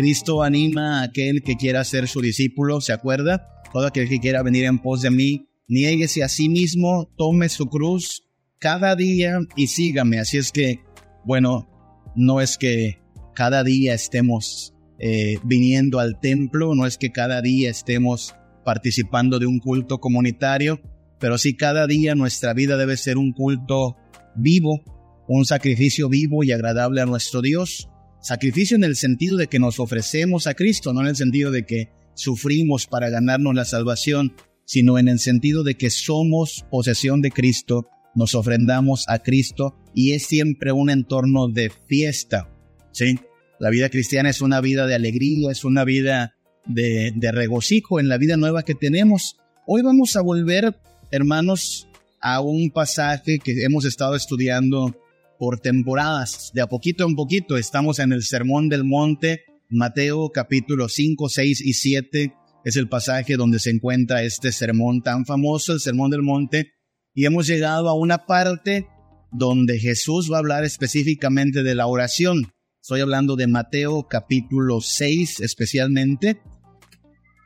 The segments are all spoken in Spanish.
Cristo anima a aquel que quiera ser su discípulo, ¿se acuerda? Todo aquel que quiera venir en pos de mí, niéguese a sí mismo, tome su cruz cada día y sígame. Así es que, bueno, no es que cada día estemos eh, viniendo al templo, no es que cada día estemos participando de un culto comunitario, pero sí cada día nuestra vida debe ser un culto vivo, un sacrificio vivo y agradable a nuestro Dios. Sacrificio en el sentido de que nos ofrecemos a Cristo, no en el sentido de que sufrimos para ganarnos la salvación, sino en el sentido de que somos posesión de Cristo, nos ofrendamos a Cristo y es siempre un entorno de fiesta. ¿sí? La vida cristiana es una vida de alegría, es una vida de, de regocijo en la vida nueva que tenemos. Hoy vamos a volver, hermanos, a un pasaje que hemos estado estudiando por temporadas, de a poquito en poquito. Estamos en el Sermón del Monte, Mateo capítulo 5, 6 y 7 es el pasaje donde se encuentra este sermón tan famoso, el Sermón del Monte, y hemos llegado a una parte donde Jesús va a hablar específicamente de la oración. Estoy hablando de Mateo capítulo 6 especialmente.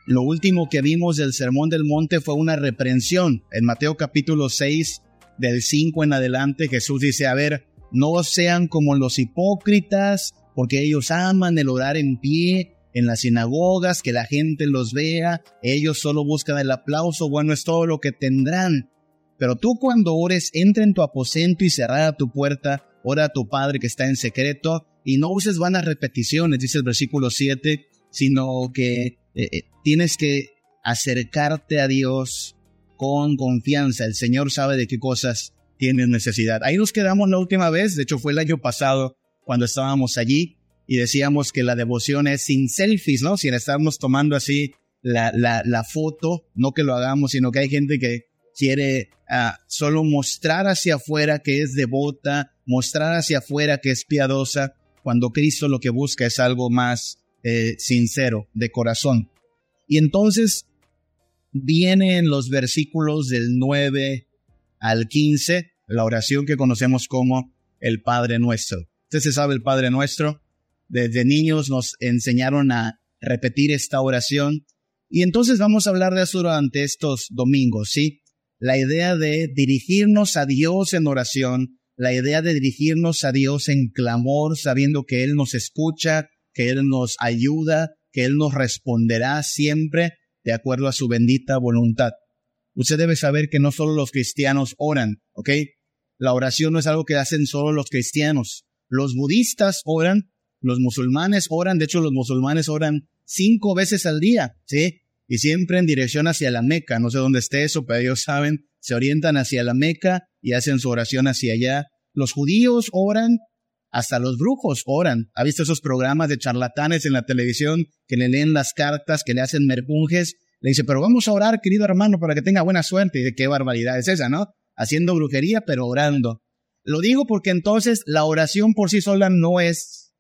Lo último que vimos del Sermón del Monte fue una reprensión. En Mateo capítulo 6, del 5 en adelante, Jesús dice, a ver, no sean como los hipócritas, porque ellos aman el orar en pie en las sinagogas, que la gente los vea, ellos solo buscan el aplauso, bueno, es todo lo que tendrán. Pero tú cuando ores, entra en tu aposento y cerrada tu puerta, ora a tu Padre que está en secreto, y no uses vanas repeticiones, dice el versículo 7, sino que eh, eh, tienes que acercarte a Dios con confianza. El Señor sabe de qué cosas tienes necesidad. Ahí nos quedamos la última vez, de hecho fue el año pasado cuando estábamos allí y decíamos que la devoción es sin selfies, ¿no? Sin estarnos tomando así la, la, la foto, no que lo hagamos, sino que hay gente que quiere uh, solo mostrar hacia afuera que es devota, mostrar hacia afuera que es piadosa, cuando Cristo lo que busca es algo más eh, sincero, de corazón. Y entonces viene en los versículos del 9 al 15 la oración que conocemos como el Padre Nuestro. Usted se sabe el Padre Nuestro. Desde niños nos enseñaron a repetir esta oración. Y entonces vamos a hablar de eso durante estos domingos, ¿sí? La idea de dirigirnos a Dios en oración, la idea de dirigirnos a Dios en clamor, sabiendo que Él nos escucha, que Él nos ayuda, que Él nos responderá siempre de acuerdo a su bendita voluntad. Usted debe saber que no solo los cristianos oran, ¿ok? La oración no es algo que hacen solo los cristianos. Los budistas oran, los musulmanes oran, de hecho los musulmanes oran cinco veces al día, ¿sí? Y siempre en dirección hacia la Meca. No sé dónde esté eso, pero ellos saben, se orientan hacia la Meca y hacen su oración hacia allá. Los judíos oran, hasta los brujos oran. ¿Ha visto esos programas de charlatanes en la televisión que le leen las cartas, que le hacen merpunjes? Le dice, pero vamos a orar, querido hermano, para que tenga buena suerte. Y de qué barbaridad es esa, ¿no? Haciendo brujería, pero orando. Lo digo porque entonces la oración por sí sola no es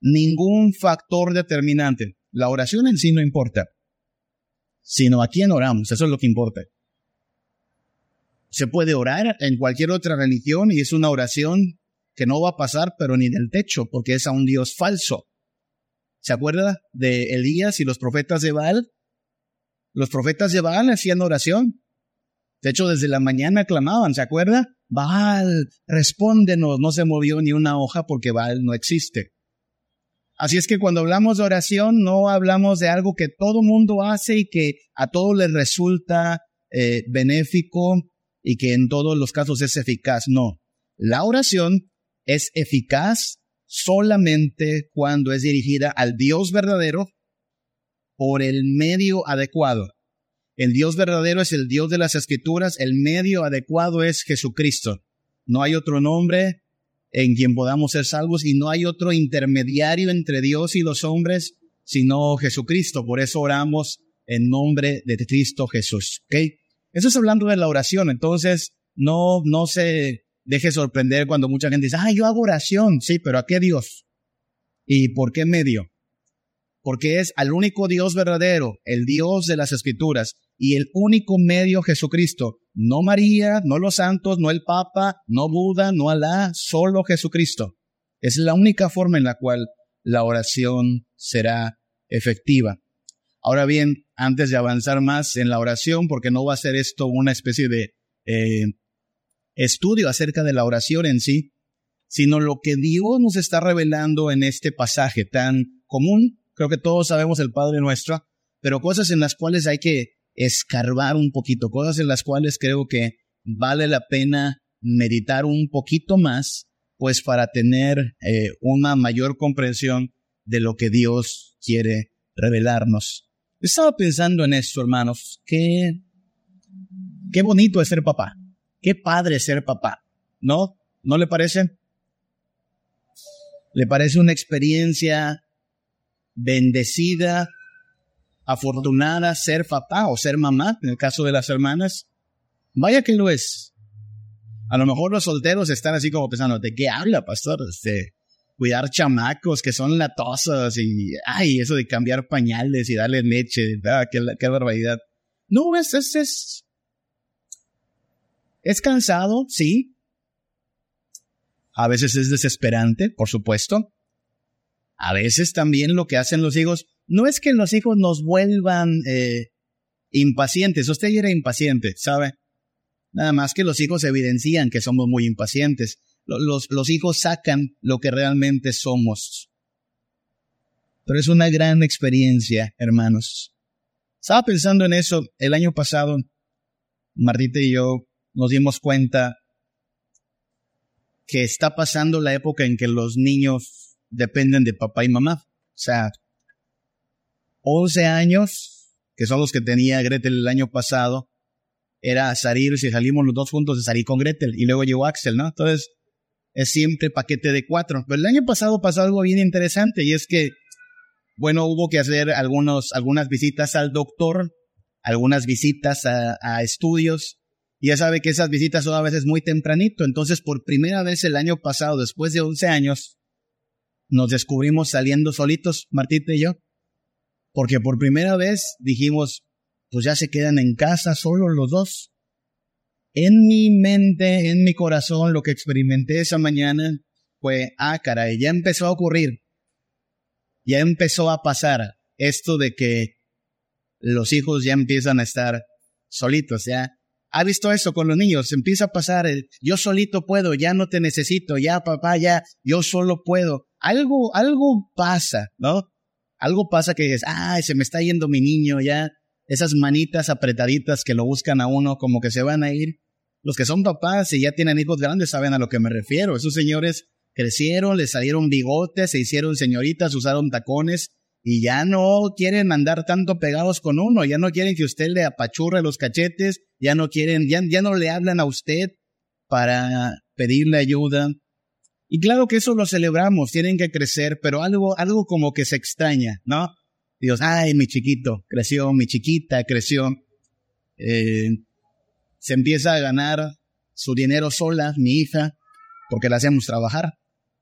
ningún factor determinante. La oración en sí no importa, sino a quién oramos, eso es lo que importa. Se puede orar en cualquier otra religión y es una oración que no va a pasar, pero ni del techo, porque es a un Dios falso. ¿Se acuerda de Elías y los profetas de Baal? Los profetas de Baal hacían oración. De hecho, desde la mañana clamaban, ¿se acuerda? Baal, respóndenos. No se movió ni una hoja porque Baal no existe. Así es que cuando hablamos de oración, no hablamos de algo que todo mundo hace y que a todos les resulta eh, benéfico y que en todos los casos es eficaz. No. La oración es eficaz solamente cuando es dirigida al Dios verdadero por el medio adecuado. El Dios verdadero es el Dios de las Escrituras, el medio adecuado es Jesucristo. No hay otro nombre en quien podamos ser salvos y no hay otro intermediario entre Dios y los hombres sino Jesucristo. Por eso oramos en nombre de Cristo Jesús. ¿Ok? Eso es hablando de la oración. Entonces, no, no se deje sorprender cuando mucha gente dice, ah, yo hago oración. Sí, pero ¿a qué Dios? ¿Y por qué medio? Porque es al único Dios verdadero, el Dios de las Escrituras, y el único medio Jesucristo. No María, no los santos, no el Papa, no Buda, no Alá, solo Jesucristo. Es la única forma en la cual la oración será efectiva. Ahora bien, antes de avanzar más en la oración, porque no va a ser esto una especie de eh, estudio acerca de la oración en sí, sino lo que Dios nos está revelando en este pasaje tan común. Creo que todos sabemos el Padre nuestro, pero cosas en las cuales hay que escarbar un poquito, cosas en las cuales creo que vale la pena meditar un poquito más, pues para tener eh, una mayor comprensión de lo que Dios quiere revelarnos. Estaba pensando en esto, hermanos, que qué bonito es ser papá, qué padre ser papá, ¿no? ¿No le parece? ¿Le parece una experiencia bendecida, afortunada ser papá o ser mamá, en el caso de las hermanas? Vaya que lo es. A lo mejor los solteros están así como pensando, ¿de qué habla, pastor? Este, cuidar chamacos que son latosos y, ay, eso de cambiar pañales y darle leche, qué, barbaridad. No, es, es, es cansado, sí, a veces es desesperante, por supuesto. A veces también lo que hacen los hijos, no es que los hijos nos vuelvan eh, impacientes. Usted ya era impaciente, ¿sabe? Nada más que los hijos evidencian que somos muy impacientes. Los, los hijos sacan lo que realmente somos. Pero es una gran experiencia, hermanos. Estaba pensando en eso el año pasado. Martita y yo nos dimos cuenta que está pasando la época en que los niños dependen de papá y mamá. O sea, 11 años, que son los que tenía Gretel el año pasado, era salir, si salimos los dos juntos, salir con Gretel. Y luego llegó Axel, ¿no? Entonces, es siempre paquete de cuatro. Pero el año pasado pasó algo bien interesante y es que, bueno, hubo que hacer algunos, algunas visitas al doctor, algunas visitas a, a estudios, y ya sabe que esas visitas son a veces muy tempranito. Entonces, por primera vez el año pasado, después de 11 años, nos descubrimos saliendo solitos, Martita y yo. Porque por primera vez dijimos, pues ya se quedan en casa solos los dos. En mi mente, en mi corazón, lo que experimenté esa mañana fue, ah, caray, ya empezó a ocurrir. Ya empezó a pasar esto de que los hijos ya empiezan a estar solitos, ya ha visto eso con los niños, empieza a pasar, yo solito puedo, ya no te necesito, ya papá, ya, yo solo puedo. Algo, algo pasa, ¿no? Algo pasa que es, ay, se me está yendo mi niño, ya, esas manitas apretaditas que lo buscan a uno como que se van a ir. Los que son papás y ya tienen hijos grandes saben a lo que me refiero. Esos señores crecieron, les salieron bigotes, se hicieron señoritas, usaron tacones y ya no quieren andar tanto pegados con uno, ya no quieren que usted le apachurre los cachetes, ya no quieren, ya, ya no le hablan a usted para pedirle ayuda. Y claro que eso lo celebramos, tienen que crecer, pero algo, algo como que se extraña, ¿no? Dios, ay, mi chiquito, creció, mi chiquita creció. Eh, se empieza a ganar su dinero sola, mi hija, porque la hacemos trabajar.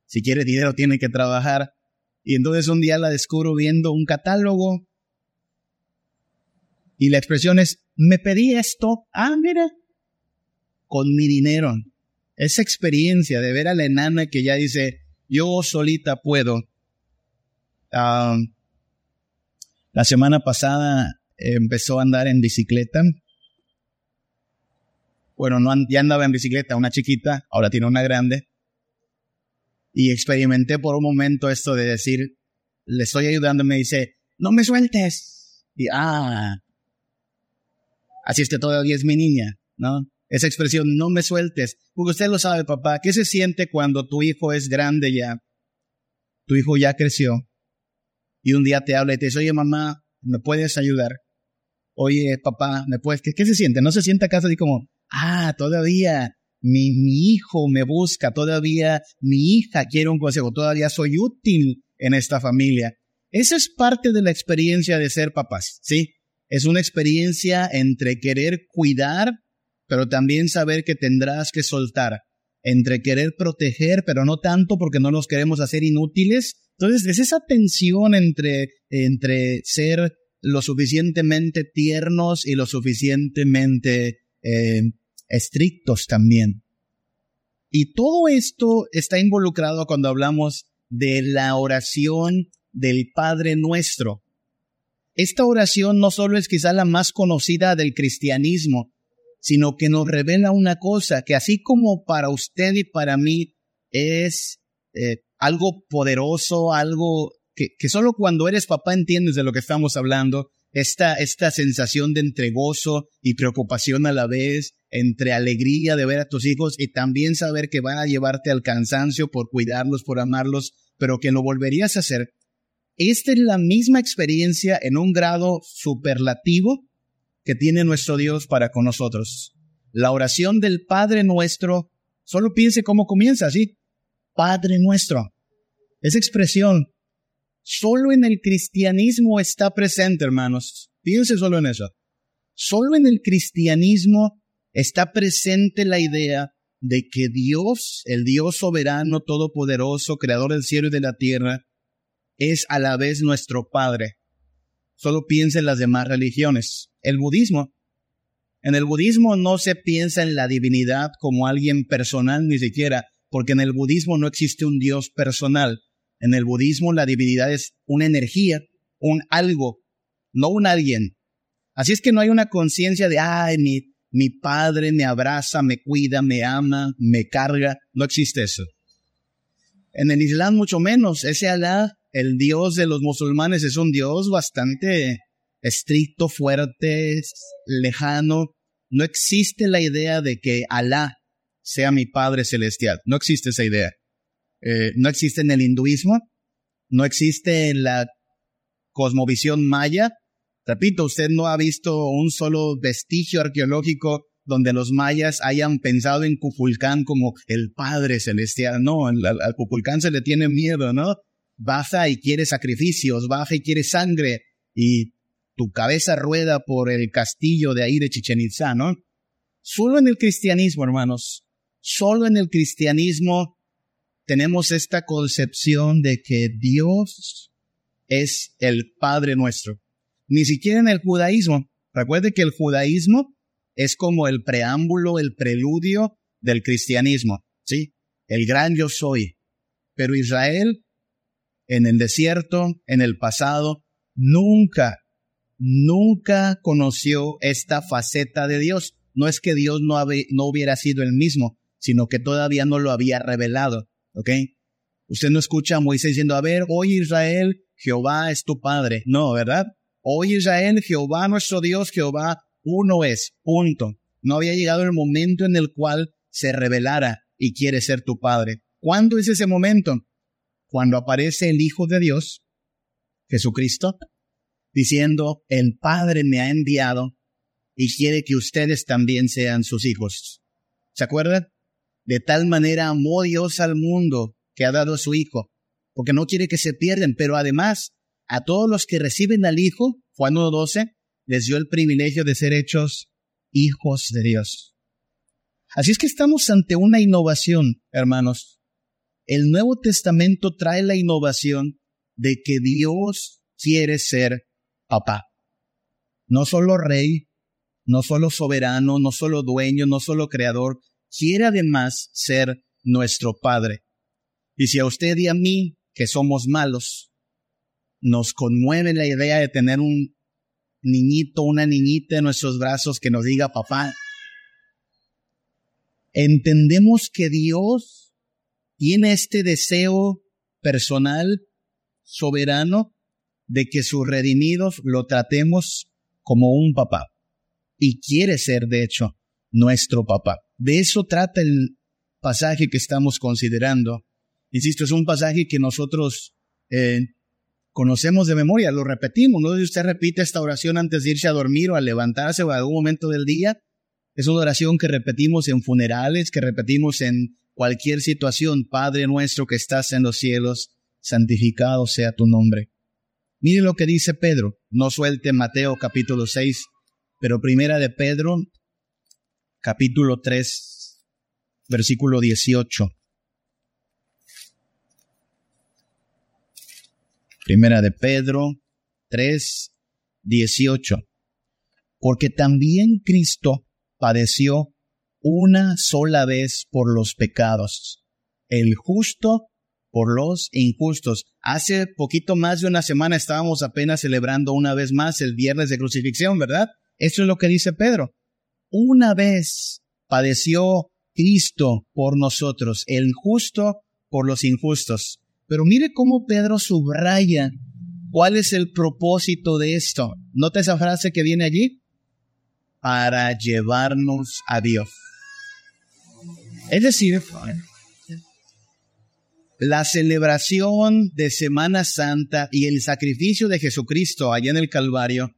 Si quiere dinero tiene que trabajar. Y entonces un día la descubro viendo un catálogo y la expresión es, me pedí esto, ah, mira, con mi dinero. Esa experiencia de ver a la enana que ya dice, yo solita puedo. la semana pasada empezó a andar en bicicleta. Bueno, no, ya andaba en bicicleta, una chiquita, ahora tiene una grande. Y experimenté por un momento esto de decir, le estoy ayudando, me dice, no me sueltes. Y, ah, así es que todavía es mi niña, ¿no? Esa expresión, no me sueltes. Porque usted lo sabe, papá, ¿qué se siente cuando tu hijo es grande ya? Tu hijo ya creció. Y un día te habla y te dice, oye, mamá, ¿me puedes ayudar? Oye, papá, ¿me puedes? ¿Qué, qué se siente? No se siente acaso así como, ah, todavía mi, mi hijo me busca, todavía mi hija quiere un consejo, todavía soy útil en esta familia. Esa es parte de la experiencia de ser papás, ¿sí? Es una experiencia entre querer cuidar, pero también saber que tendrás que soltar, entre querer proteger, pero no tanto porque no nos queremos hacer inútiles. Entonces, es esa tensión entre, entre ser lo suficientemente tiernos y lo suficientemente eh, estrictos también. Y todo esto está involucrado cuando hablamos de la oración del Padre Nuestro. Esta oración no solo es quizá la más conocida del cristianismo, sino que nos revela una cosa, que así como para usted y para mí es eh, algo poderoso, algo que, solo cuando eres papá entiendes de lo que estamos hablando, esta, esta sensación de entregozo y preocupación a la vez, entre alegría de ver a tus hijos y también saber que van a llevarte al cansancio por cuidarlos, por amarlos, pero que lo volverías a hacer. Esta es la misma experiencia en un grado superlativo que tiene nuestro Dios para con nosotros. La oración del Padre nuestro, solo piense cómo comienza así. Padre nuestro. Esa expresión Solo en el cristianismo está presente, hermanos. Piense solo en eso. Solo en el cristianismo está presente la idea de que Dios, el Dios soberano, todopoderoso, creador del cielo y de la tierra, es a la vez nuestro Padre. Solo piense en las demás religiones. El budismo. En el budismo no se piensa en la divinidad como alguien personal ni siquiera, porque en el budismo no existe un Dios personal. En el budismo la divinidad es una energía, un algo, no un alguien. Así es que no hay una conciencia de, ay, mi, mi padre me abraza, me cuida, me ama, me carga. No existe eso. En el Islam mucho menos. Ese Alá, el Dios de los musulmanes, es un Dios bastante estricto, fuerte, lejano. No existe la idea de que Alá sea mi Padre Celestial. No existe esa idea. Eh, no existe en el hinduismo, no existe en la cosmovisión maya. Repito, usted no ha visto un solo vestigio arqueológico donde los mayas hayan pensado en Cupulcán como el Padre Celestial. No, al, al Cupulcán se le tiene miedo, ¿no? Baja y quiere sacrificios, baja y quiere sangre, y tu cabeza rueda por el castillo de ahí de Chichen Itza, ¿no? Solo en el cristianismo, hermanos, solo en el cristianismo tenemos esta concepción de que Dios es el Padre nuestro. Ni siquiera en el judaísmo. Recuerde que el judaísmo es como el preámbulo, el preludio del cristianismo, ¿sí? El gran yo soy. Pero Israel, en el desierto, en el pasado, nunca, nunca conoció esta faceta de Dios. No es que Dios no, hubiera sido el mismo, sino que todavía no lo había revelado. ¿ok? Usted no escucha a Moisés diciendo, a ver, hoy Israel, Jehová es tu Padre. No, ¿verdad? Hoy Israel, Jehová nuestro Dios, Jehová uno es, punto. No había llegado el momento en el cual se revelara y quiere ser tu Padre. ¿Cuándo es ese momento? Cuando aparece el Hijo de Dios, Jesucristo, diciendo, el Padre me ha enviado y quiere que ustedes también sean sus hijos. ¿Se acuerdan? De tal manera amó Dios al mundo que ha dado a su Hijo, porque no quiere que se pierdan, pero además a todos los que reciben al Hijo, Juan 1.12, les dio el privilegio de ser hechos hijos de Dios. Así es que estamos ante una innovación, hermanos. El Nuevo Testamento trae la innovación de que Dios quiere ser papá. No solo rey, no solo soberano, no solo dueño, no solo creador, quiere además ser nuestro Padre. Y si a usted y a mí, que somos malos, nos conmueve la idea de tener un niñito, una niñita en nuestros brazos que nos diga papá, entendemos que Dios tiene este deseo personal, soberano, de que sus redimidos lo tratemos como un papá. Y quiere ser, de hecho, nuestro papá. De eso trata el pasaje que estamos considerando. Insisto, es un pasaje que nosotros eh, conocemos de memoria, lo repetimos. No sé si usted repite esta oración antes de irse a dormir o a levantarse o a algún momento del día. Es una oración que repetimos en funerales, que repetimos en cualquier situación. Padre nuestro que estás en los cielos, santificado sea tu nombre. Mire lo que dice Pedro. No suelte Mateo capítulo 6, pero primera de Pedro capítulo 3, versículo 18. Primera de Pedro 3, 18. Porque también Cristo padeció una sola vez por los pecados, el justo por los injustos. Hace poquito más de una semana estábamos apenas celebrando una vez más el viernes de crucifixión, ¿verdad? Eso es lo que dice Pedro. Una vez padeció Cristo por nosotros, el justo por los injustos. Pero mire cómo Pedro subraya cuál es el propósito de esto. ¿Nota esa frase que viene allí? Para llevarnos a Dios. Es decir, la celebración de Semana Santa y el sacrificio de Jesucristo allá en el Calvario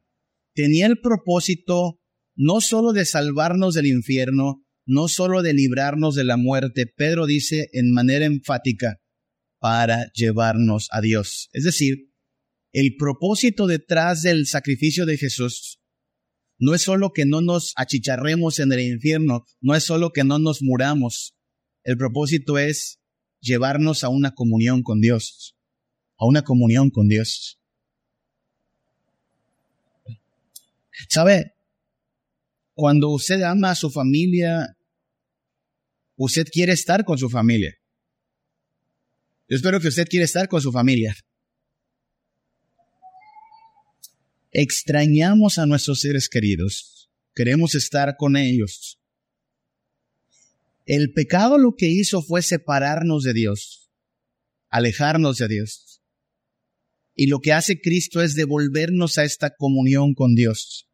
tenía el propósito no solo de salvarnos del infierno, no solo de librarnos de la muerte, Pedro dice en manera enfática, para llevarnos a Dios. Es decir, el propósito detrás del sacrificio de Jesús no es solo que no nos achicharremos en el infierno, no es solo que no nos muramos. El propósito es llevarnos a una comunión con Dios, a una comunión con Dios. ¿Sabe? Cuando usted ama a su familia, usted quiere estar con su familia. Yo espero que usted quiera estar con su familia. Extrañamos a nuestros seres queridos. Queremos estar con ellos. El pecado lo que hizo fue separarnos de Dios, alejarnos de Dios. Y lo que hace Cristo es devolvernos a esta comunión con Dios.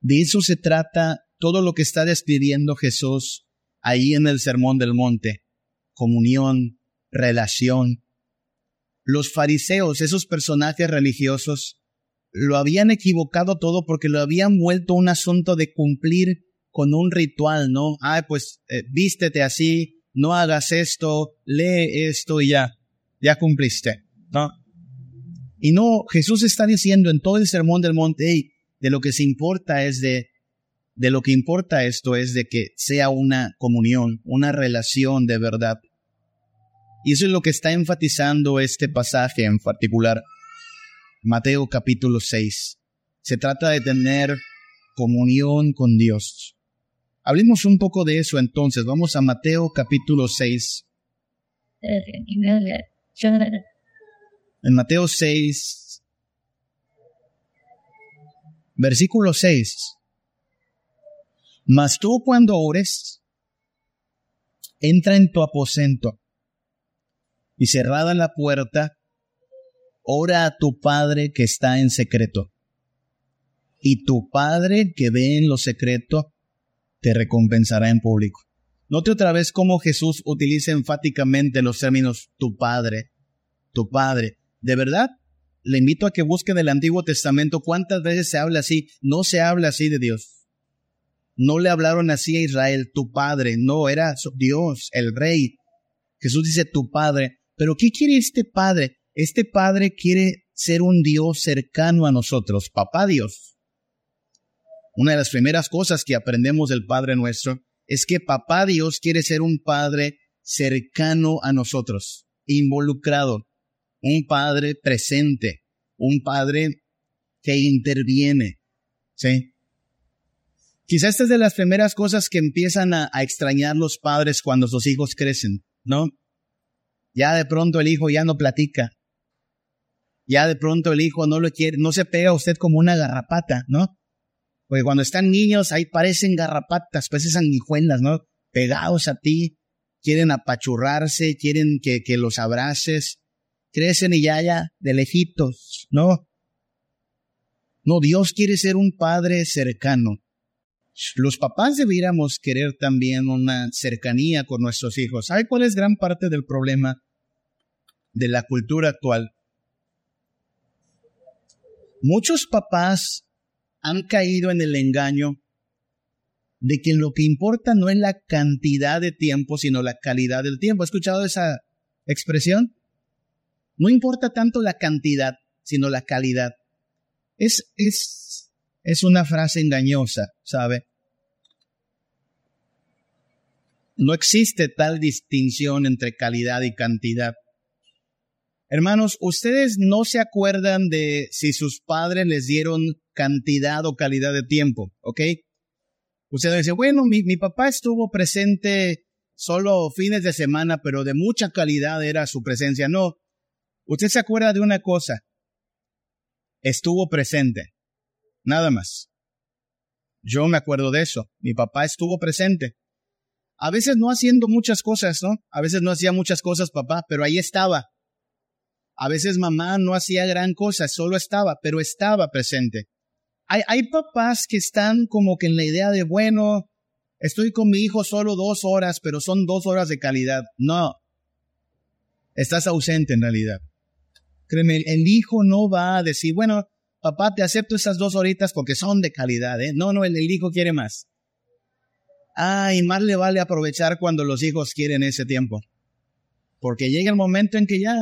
De eso se trata todo lo que está describiendo Jesús ahí en el Sermón del Monte. Comunión, relación. Los fariseos, esos personajes religiosos, lo habían equivocado todo porque lo habían vuelto un asunto de cumplir con un ritual, ¿no? Ah, pues eh, vístete así, no hagas esto, lee esto y ya, ya cumpliste, ¿no? Y no, Jesús está diciendo en todo el sermón del monte, hey, de lo que se importa es de, de lo que importa esto es de que sea una comunión, una relación de verdad. Y eso es lo que está enfatizando este pasaje en particular. Mateo capítulo 6. Se trata de tener comunión con Dios. Hablemos un poco de eso entonces. Vamos a Mateo capítulo 6. En Mateo 6, versículo 6. Mas tú cuando ores, entra en tu aposento y cerrada la puerta, ora a tu Padre que está en secreto. Y tu Padre que ve en lo secreto, te recompensará en público. Note otra vez cómo Jesús utiliza enfáticamente los términos tu Padre, tu Padre. De verdad, le invito a que busquen el Antiguo Testamento cuántas veces se habla así. No se habla así de Dios. No le hablaron así a Israel, tu Padre. No, era Dios, el Rey. Jesús dice tu Padre. Pero ¿qué quiere este Padre? Este Padre quiere ser un Dios cercano a nosotros, Papá Dios. Una de las primeras cosas que aprendemos del Padre nuestro es que Papá Dios quiere ser un Padre cercano a nosotros, involucrado, un Padre presente, un Padre que interviene. ¿Sí? Quizás esta es de las primeras cosas que empiezan a, a, extrañar los padres cuando sus hijos crecen, ¿no? Ya de pronto el hijo ya no platica. Ya de pronto el hijo no lo quiere, no se pega a usted como una garrapata, ¿no? Porque cuando están niños, ahí parecen garrapatas, parecen sanguijuelas, ¿no? Pegados a ti, quieren apachurrarse, quieren que, que los abraces, crecen y ya, ya, de lejitos, ¿no? No, Dios quiere ser un padre cercano. Los papás debiéramos querer también una cercanía con nuestros hijos. ¿Sabe cuál es gran parte del problema de la cultura actual? Muchos papás han caído en el engaño de que lo que importa no es la cantidad de tiempo, sino la calidad del tiempo. ¿Ha escuchado esa expresión? No importa tanto la cantidad, sino la calidad. Es, es, es una frase engañosa, ¿sabe? No existe tal distinción entre calidad y cantidad. Hermanos, ustedes no se acuerdan de si sus padres les dieron cantidad o calidad de tiempo, ¿ok? Ustedes dicen, bueno, mi, mi papá estuvo presente solo fines de semana, pero de mucha calidad era su presencia. No, usted se acuerda de una cosa, estuvo presente, nada más. Yo me acuerdo de eso, mi papá estuvo presente. A veces no haciendo muchas cosas, ¿no? A veces no hacía muchas cosas papá, pero ahí estaba. A veces mamá no hacía gran cosa, solo estaba, pero estaba presente. Hay, papás que están como que en la idea de, bueno, estoy con mi hijo solo dos horas, pero son dos horas de calidad. No, estás ausente en realidad. Créeme, el hijo no va a decir, bueno, papá, te acepto esas dos horitas porque son de calidad, ¿eh? No, no, el, el hijo quiere más. Ay, más le vale aprovechar cuando los hijos quieren ese tiempo. Porque llega el momento en que ya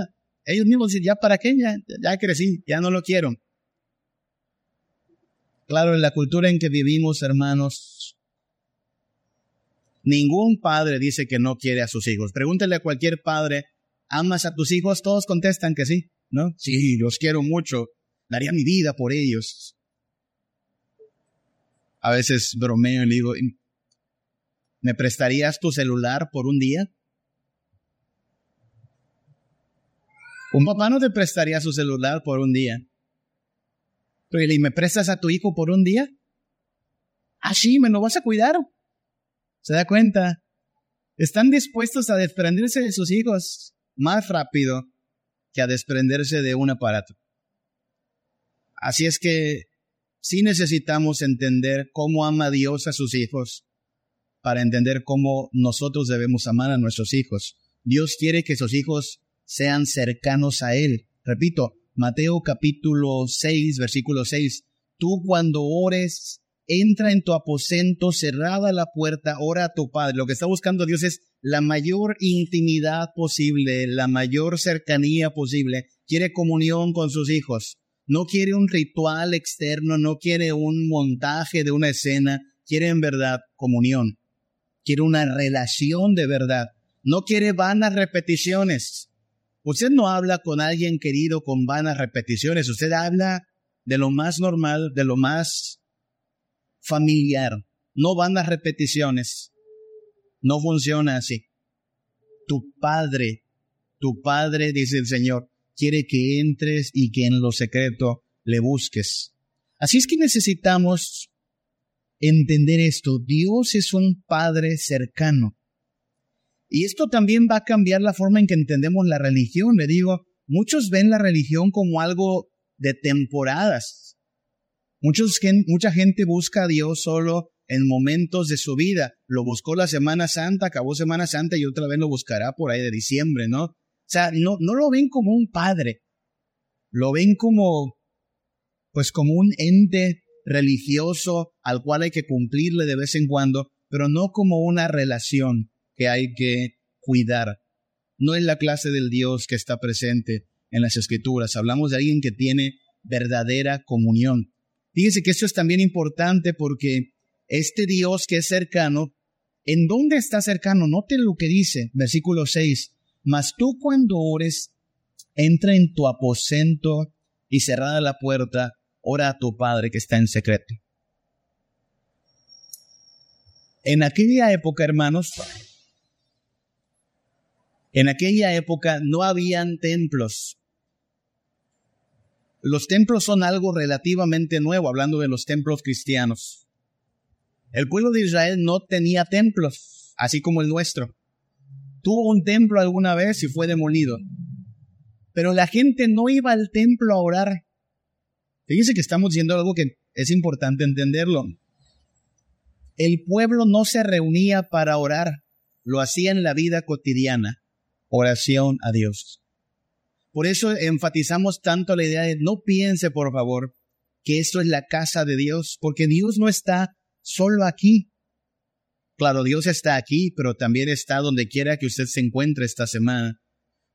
ellos mismos dicen, ya para qué, ya, ya crecí, ya no lo quiero. Claro, en la cultura en que vivimos, hermanos, ningún padre dice que no quiere a sus hijos. Pregúntele a cualquier padre, ¿amas a tus hijos? Todos contestan que sí, ¿no? Sí, los quiero mucho, daría mi vida por ellos. A veces bromeo y le digo, ¿me prestarías tu celular por un día? Un papá no te prestaría su celular por un día. Pero ¿y me prestas a tu hijo por un día? Ah, sí, me lo vas a cuidar. ¿Se da cuenta? Están dispuestos a desprenderse de sus hijos más rápido que a desprenderse de un aparato. Así es que sí necesitamos entender cómo ama Dios a sus hijos para entender cómo nosotros debemos amar a nuestros hijos. Dios quiere que sus hijos sean cercanos a Él. Repito, Mateo capítulo 6, versículo 6. Tú cuando ores, entra en tu aposento, cerrada la puerta, ora a tu Padre. Lo que está buscando Dios es la mayor intimidad posible, la mayor cercanía posible. Quiere comunión con sus hijos. No quiere un ritual externo, no quiere un montaje de una escena, quiere en verdad comunión. Quiere una relación de verdad. No quiere vanas repeticiones. Usted no habla con alguien querido con vanas repeticiones, usted habla de lo más normal, de lo más familiar, no vanas repeticiones. No funciona así. Tu Padre, tu Padre, dice el Señor, quiere que entres y que en lo secreto le busques. Así es que necesitamos entender esto. Dios es un Padre cercano. Y esto también va a cambiar la forma en que entendemos la religión. Le digo, muchos ven la religión como algo de temporadas. Muchos, mucha gente busca a Dios solo en momentos de su vida. Lo buscó la Semana Santa, acabó Semana Santa y otra vez lo buscará por ahí de diciembre, ¿no? O sea, no, no lo ven como un padre. Lo ven como, pues como un ente religioso al cual hay que cumplirle de vez en cuando, pero no como una relación que hay que cuidar. No es la clase del Dios que está presente en las escrituras. Hablamos de alguien que tiene verdadera comunión. Fíjese que esto es también importante porque este Dios que es cercano, ¿en dónde está cercano? Note lo que dice, versículo 6. Mas tú cuando ores, entra en tu aposento y cerrada la puerta, ora a tu Padre que está en secreto. En aquella época, hermanos, en aquella época no habían templos. Los templos son algo relativamente nuevo, hablando de los templos cristianos. El pueblo de Israel no tenía templos, así como el nuestro. Tuvo un templo alguna vez y fue demolido. Pero la gente no iba al templo a orar. Fíjense que estamos diciendo algo que es importante entenderlo. El pueblo no se reunía para orar, lo hacía en la vida cotidiana oración a Dios. Por eso enfatizamos tanto la idea de no piense, por favor, que esto es la casa de Dios, porque Dios no está solo aquí. Claro, Dios está aquí, pero también está donde quiera que usted se encuentre esta semana.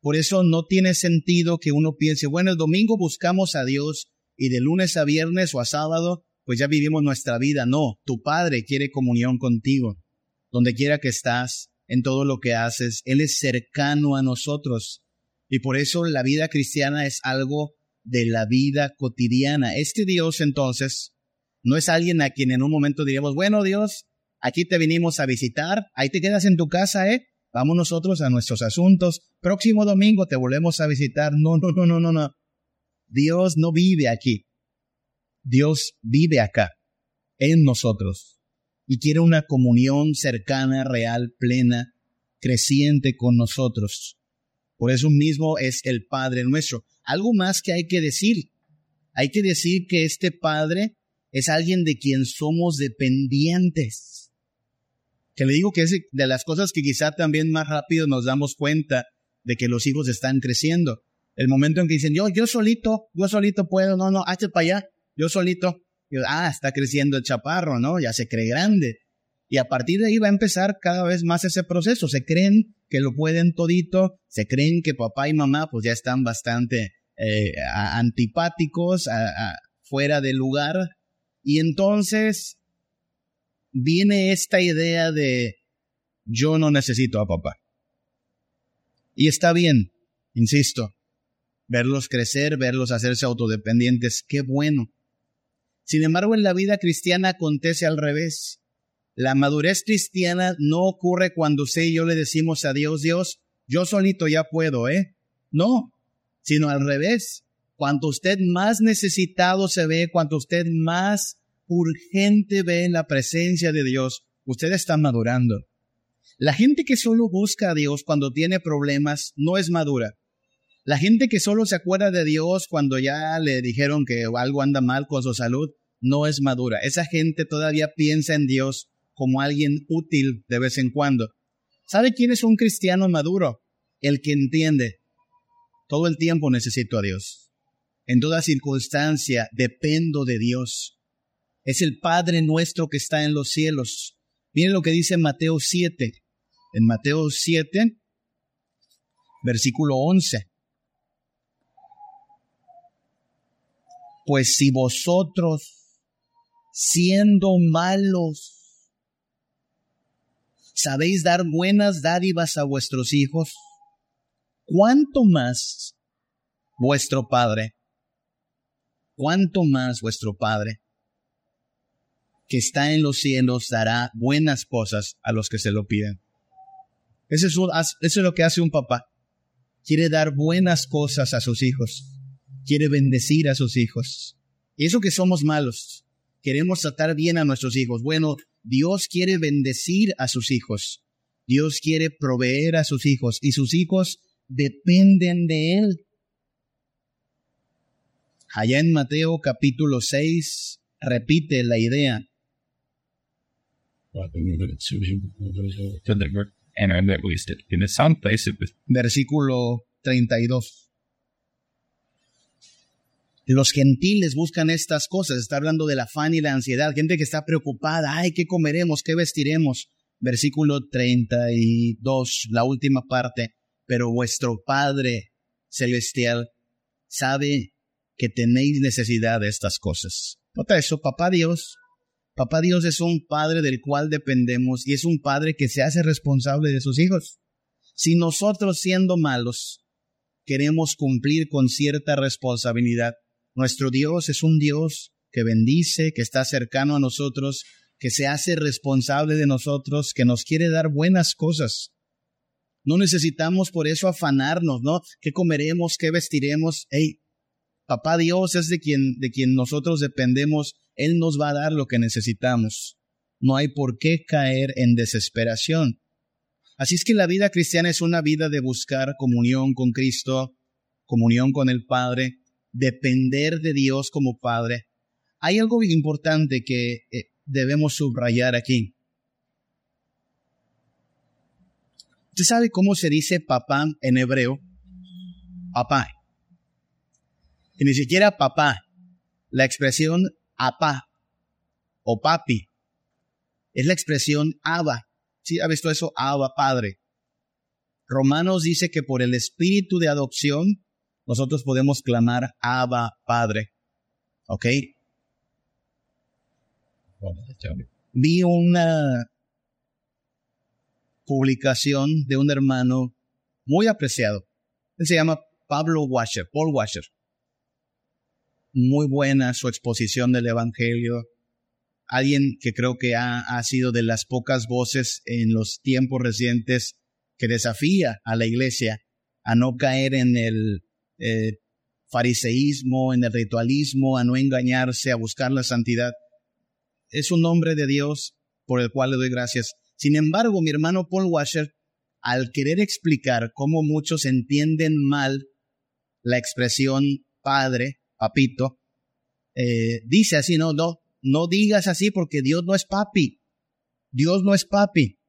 Por eso no tiene sentido que uno piense, bueno, el domingo buscamos a Dios y de lunes a viernes o a sábado, pues ya vivimos nuestra vida. No, tu Padre quiere comunión contigo, donde quiera que estás, en todo lo que haces. Él es cercano a nosotros. Y por eso la vida cristiana es algo de la vida cotidiana. Este Dios entonces no es alguien a quien en un momento diríamos, bueno Dios, aquí te vinimos a visitar, ahí te quedas en tu casa, ¿eh? Vamos nosotros a nuestros asuntos. Próximo domingo te volvemos a visitar. No, no, no, no, no, no. Dios no vive aquí. Dios vive acá, en nosotros. Y quiere una comunión cercana, real, plena, creciente con nosotros. Por eso mismo es el Padre nuestro. Algo más que hay que decir. Hay que decir que este Padre es alguien de quien somos dependientes. Que le digo que es de las cosas que quizá también más rápido nos damos cuenta de que los hijos están creciendo. El momento en que dicen, yo, yo solito, yo solito puedo, no, no, hazte para allá, yo solito. Ah, está creciendo el chaparro, ¿no? Ya se cree grande. Y a partir de ahí va a empezar cada vez más ese proceso. Se creen que lo pueden todito, se creen que papá y mamá pues ya están bastante eh, antipáticos, fuera de lugar, y entonces viene esta idea de yo no necesito a papá. Y está bien, insisto, verlos crecer, verlos hacerse autodependientes, qué bueno. Sin embargo, en la vida cristiana acontece al revés. La madurez cristiana no ocurre cuando usted y yo le decimos a Dios, Dios, yo solito ya puedo, ¿eh? No, sino al revés. Cuanto usted más necesitado se ve, cuanto usted más urgente ve en la presencia de Dios, usted está madurando. La gente que solo busca a Dios cuando tiene problemas no es madura. La gente que solo se acuerda de Dios cuando ya le dijeron que algo anda mal con su salud no es madura. Esa gente todavía piensa en Dios como alguien útil de vez en cuando. ¿Sabe quién es un cristiano maduro? El que entiende. Todo el tiempo necesito a Dios. En toda circunstancia dependo de Dios. Es el Padre nuestro que está en los cielos. Miren lo que dice Mateo 7. En Mateo 7, versículo 11. Pues si vosotros, siendo malos, sabéis dar buenas dádivas a vuestros hijos, ¿cuánto más vuestro Padre cuánto más vuestro Padre, que está en los cielos, dará buenas cosas a los que se lo piden. Eso es, lo que hace un papá. Quiere dar buenas cosas a sus hijos. Quiere bendecir a sus hijos. Eso que somos malos. Queremos tratar bien a nuestros hijos. Bueno, Dios quiere bendecir a sus hijos. Dios quiere proveer a sus hijos y sus hijos dependen de Él. Allá en Mateo capítulo 6 repite la idea. Versículo 32. Los gentiles buscan estas cosas, está hablando del afán y la ansiedad, gente que está preocupada, ay, ¿qué comeremos? ¿Qué vestiremos? Versículo 32, la última parte, pero vuestro Padre celestial sabe que tenéis necesidad de estas cosas. Nota eso, papá Dios. Papá Dios es un padre del cual dependemos y es un padre que se hace responsable de sus hijos. Si nosotros siendo malos queremos cumplir con cierta responsabilidad, nuestro Dios es un Dios que bendice, que está cercano a nosotros, que se hace responsable de nosotros, que nos quiere dar buenas cosas. No necesitamos por eso afanarnos, ¿no? ¿Qué comeremos? ¿Qué vestiremos? Hey, Papá Dios es de quien, de quien nosotros dependemos. Él nos va a dar lo que necesitamos. No hay por qué caer en desesperación. Así es que la vida cristiana es una vida de buscar comunión con Cristo, comunión con el Padre, depender de Dios como Padre. Hay algo importante que eh, debemos subrayar aquí. ¿Usted sabe cómo se dice papá en hebreo? Papá. Y ni siquiera papá. La expresión apá o papi es la expresión aba. ¿Sí ha visto eso? Aba, padre. Romanos dice que por el espíritu de adopción nosotros podemos clamar Abba Padre. ¿Ok? Vi una publicación de un hermano muy apreciado. Él se llama Pablo Washer, Paul Washer muy buena su exposición del Evangelio. alguien que creo que ha, ha, sido de las pocas voces en los tiempos recientes que desafía a la iglesia a no caer en el eh, fariseísmo, en el ritualismo, a no engañarse, a buscar la santidad. Es un nombre de Dios por el cual le doy gracias. Sin embargo, mi hermano Paul Washer, al querer explicar cómo muchos entienden mal la expresión padre, papito, eh, dice así, no, no, no digas así porque Dios no es papi. Dios no es papi.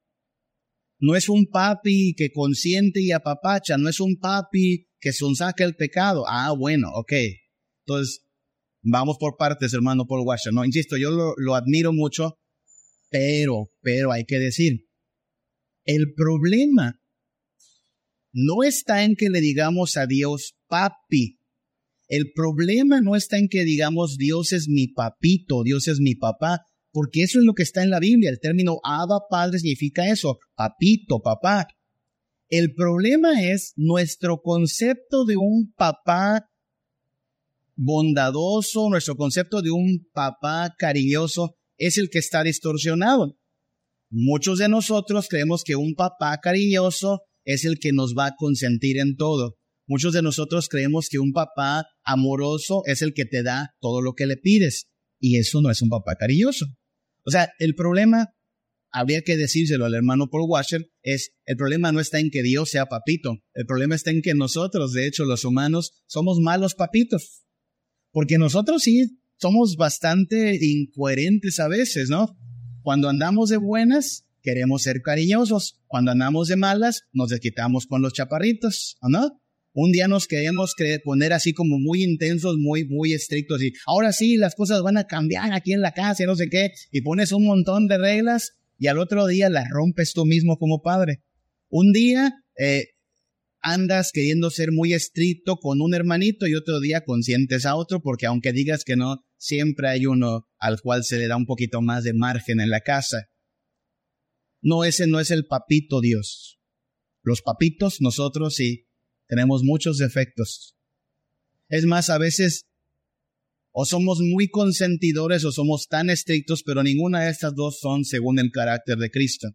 No es un papi que consiente y apapacha, no es un papi que sonsaca el pecado. Ah, bueno, ok. Entonces, vamos por partes, hermano Paul Washer. No, insisto, yo lo, lo admiro mucho, pero, pero hay que decir, el problema no está en que le digamos a Dios papi. El problema no está en que digamos Dios es mi papito, Dios es mi papá, porque eso es lo que está en la Biblia. El término Abba Padre significa eso, papito, papá. El problema es nuestro concepto de un papá bondadoso, nuestro concepto de un papá cariñoso es el que está distorsionado. Muchos de nosotros creemos que un papá cariñoso es el que nos va a consentir en todo. Muchos de nosotros creemos que un papá amoroso es el que te da todo lo que le pides. Y eso no es un papá cariñoso. O sea, el problema, habría que decírselo al hermano Paul Washer, es el problema no está en que Dios sea papito. El problema está en que nosotros, de hecho, los humanos, somos malos papitos. Porque nosotros sí somos bastante incoherentes a veces, ¿no? Cuando andamos de buenas, queremos ser cariñosos. Cuando andamos de malas, nos desquitamos con los chaparritos, ¿no? Un día nos queremos poner así como muy intensos, muy, muy estrictos y ahora sí, las cosas van a cambiar aquí en la casa y no sé qué, y pones un montón de reglas y al otro día las rompes tú mismo como padre. Un día eh, andas queriendo ser muy estricto con un hermanito y otro día consientes a otro porque aunque digas que no, siempre hay uno al cual se le da un poquito más de margen en la casa. No, ese no es el papito Dios. Los papitos, nosotros sí, tenemos muchos defectos. Es más, a veces o somos muy consentidores o somos tan estrictos, pero ninguna de estas dos son según el carácter de Cristo.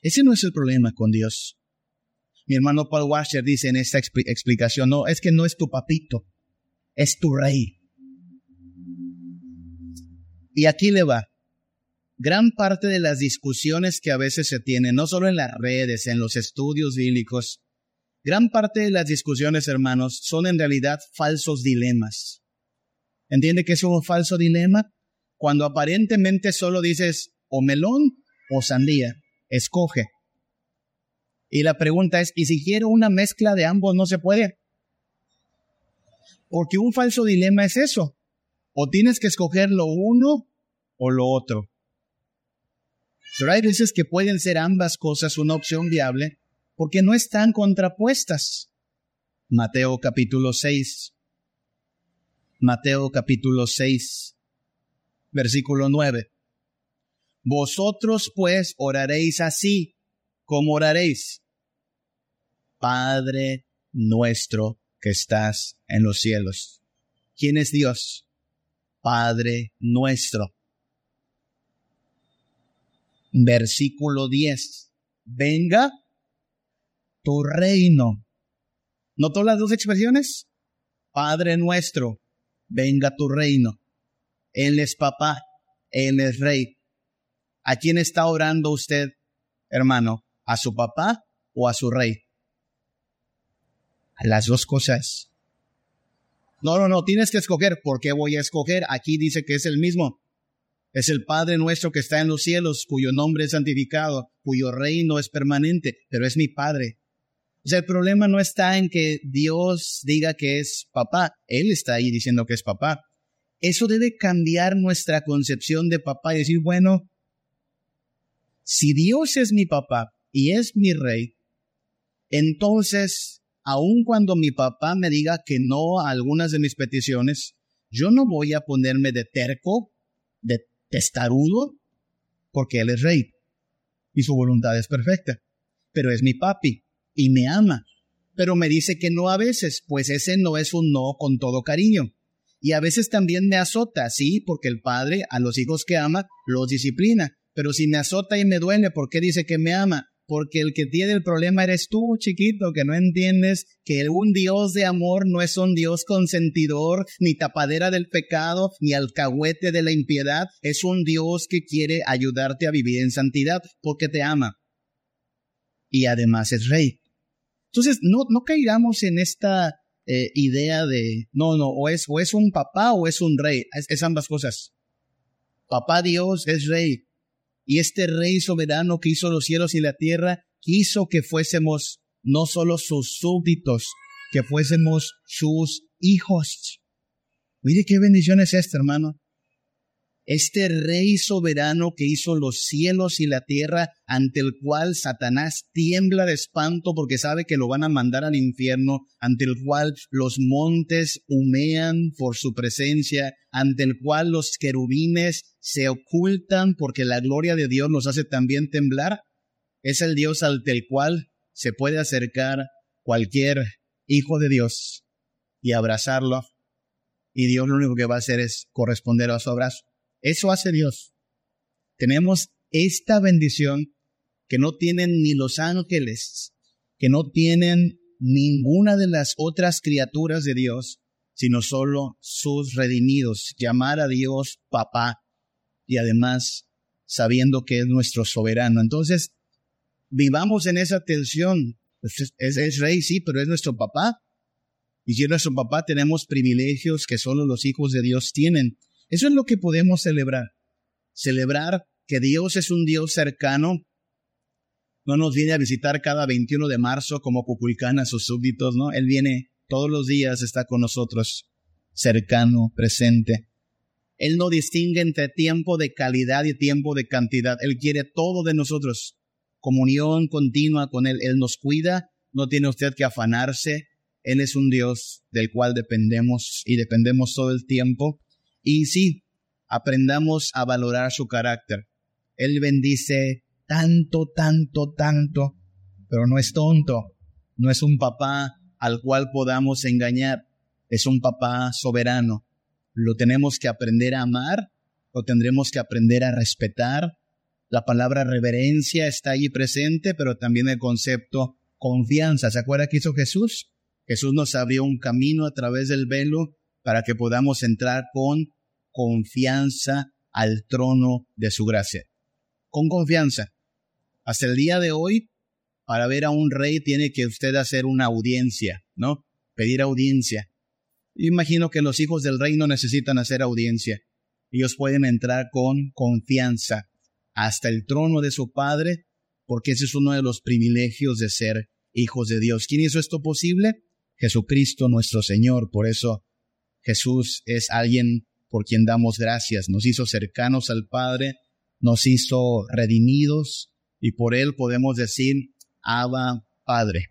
Ese no es el problema con Dios. Mi hermano Paul Washer dice en esta explicación, no, es que no es tu papito, es tu rey. Y aquí le va gran parte de las discusiones que a veces se tienen, no solo en las redes, en los estudios bíblicos, gran parte de las discusiones, hermanos, son en realidad falsos dilemas. ¿Entiende que es un falso dilema? Cuando aparentemente solo dices o melón o sandía, escoge. Y la pregunta es, ¿y si quiero una mezcla de ambos no se puede? Porque un falso dilema es eso. O tienes que escoger lo uno o lo otro. Pero hay veces que pueden ser ambas cosas una opción viable porque no están contrapuestas. Mateo capítulo 6. Mateo capítulo 6, versículo 9. Vosotros pues oraréis así, como oraréis. Padre nuestro que estás en los cielos. ¿Quién es Dios? Padre nuestro versículo 10. Venga tu reino. ¿Notó las dos expresiones? Padre nuestro, venga tu reino. Él es papá, Él es rey. ¿A quién está orando usted, hermano? ¿A su papá o a su rey? A las dos cosas. No, no, no, tienes que escoger. ¿Por qué voy a escoger? Aquí dice que es el mismo. Es el Padre nuestro que está en los cielos, cuyo nombre es santificado, cuyo reino es permanente, pero es mi Padre. O sea, el problema no está en que Dios diga que es papá, Él está ahí diciendo que es papá. Eso debe cambiar nuestra concepción de papá y decir, bueno, si Dios es mi papá y es mi rey, entonces, aun cuando mi papá me diga que no a algunas de mis peticiones, yo no voy a ponerme de terco, de testarudo, porque Él es rey y su voluntad es perfecta. Pero es mi papi y me ama. Pero me dice que no a veces, pues ese no es un no con todo cariño. Y a veces también me azota, sí, porque el Padre a los hijos que ama los disciplina. Pero si me azota y me duele, ¿por qué dice que me ama? Porque el que tiene el problema eres tú, chiquito, que no entiendes que un Dios de amor no es un Dios consentidor, ni tapadera del pecado, ni alcahuete de la impiedad. Es un Dios que quiere ayudarte a vivir en santidad, porque te ama. Y además es rey. Entonces, no, no caigamos en esta eh, idea de, no, no, o es, o es un papá o es un rey. es ambas cosas. Papá Dios es rey. Y este rey soberano que hizo los cielos y la tierra, quiso que fuésemos no solo sus súbditos, que fuésemos sus hijos. Mire qué bendición es esta, hermano este rey soberano que hizo los cielos y la tierra, ante el cual Satanás tiembla de espanto porque sabe que lo van a mandar al infierno, ante el cual los montes humean por su presencia, ante el cual los querubines se ocultan porque la gloria de Dios nos hace también temblar, es el Dios ante el cual se puede acercar cualquier hijo de Dios y abrazarlo, y Dios lo único que va a hacer es corresponder a su abrazo. Eso hace Dios. Tenemos esta bendición que no tienen ni los ángeles, que no tienen ninguna de las otras criaturas de Dios, sino solo sus redimidos. Llamar a Dios papá y además sabiendo que es nuestro soberano. Entonces, vivamos en esa tensión. Pues es, es, rey, sí, pero es nuestro papá. Y si es nuestro papá, tenemos privilegios que solo los hijos de Dios tienen. Eso es lo que podemos celebrar. Celebrar que Dios es un Dios cercano. No nos viene a visitar cada 21 de marzo como Cuculcán a sus súbditos, ¿no? Él viene todos los días, está con nosotros, cercano, presente. Él no distingue entre tiempo de calidad y tiempo de cantidad. Él quiere todo de nosotros. Comunión continua con Él. Él nos cuida. No tiene usted que afanarse. Él es un Dios del cual dependemos y dependemos todo el tiempo. Y sí, aprendamos a valorar su carácter. Él bendice tanto, tanto, tanto, pero no es tonto, no es un papá al cual podamos engañar, es un papá soberano. Lo tenemos que aprender a amar, lo tendremos que aprender a respetar. La palabra reverencia está allí presente, pero también el concepto confianza. ¿Se acuerda que hizo Jesús? Jesús nos abrió un camino a través del velo para que podamos entrar con confianza al trono de su gracia. Con confianza. Hasta el día de hoy, para ver a un rey tiene que usted hacer una audiencia, ¿no? Pedir audiencia. imagino que los hijos del rey no necesitan hacer audiencia. Ellos pueden entrar con confianza hasta el trono de su Padre, porque ese es uno de los privilegios de ser hijos de Dios. ¿Quién hizo esto posible? Jesucristo nuestro Señor. Por eso Jesús es alguien por quien damos gracias. Nos hizo cercanos al Padre, nos hizo redimidos y por Él podemos decir, Abba Padre.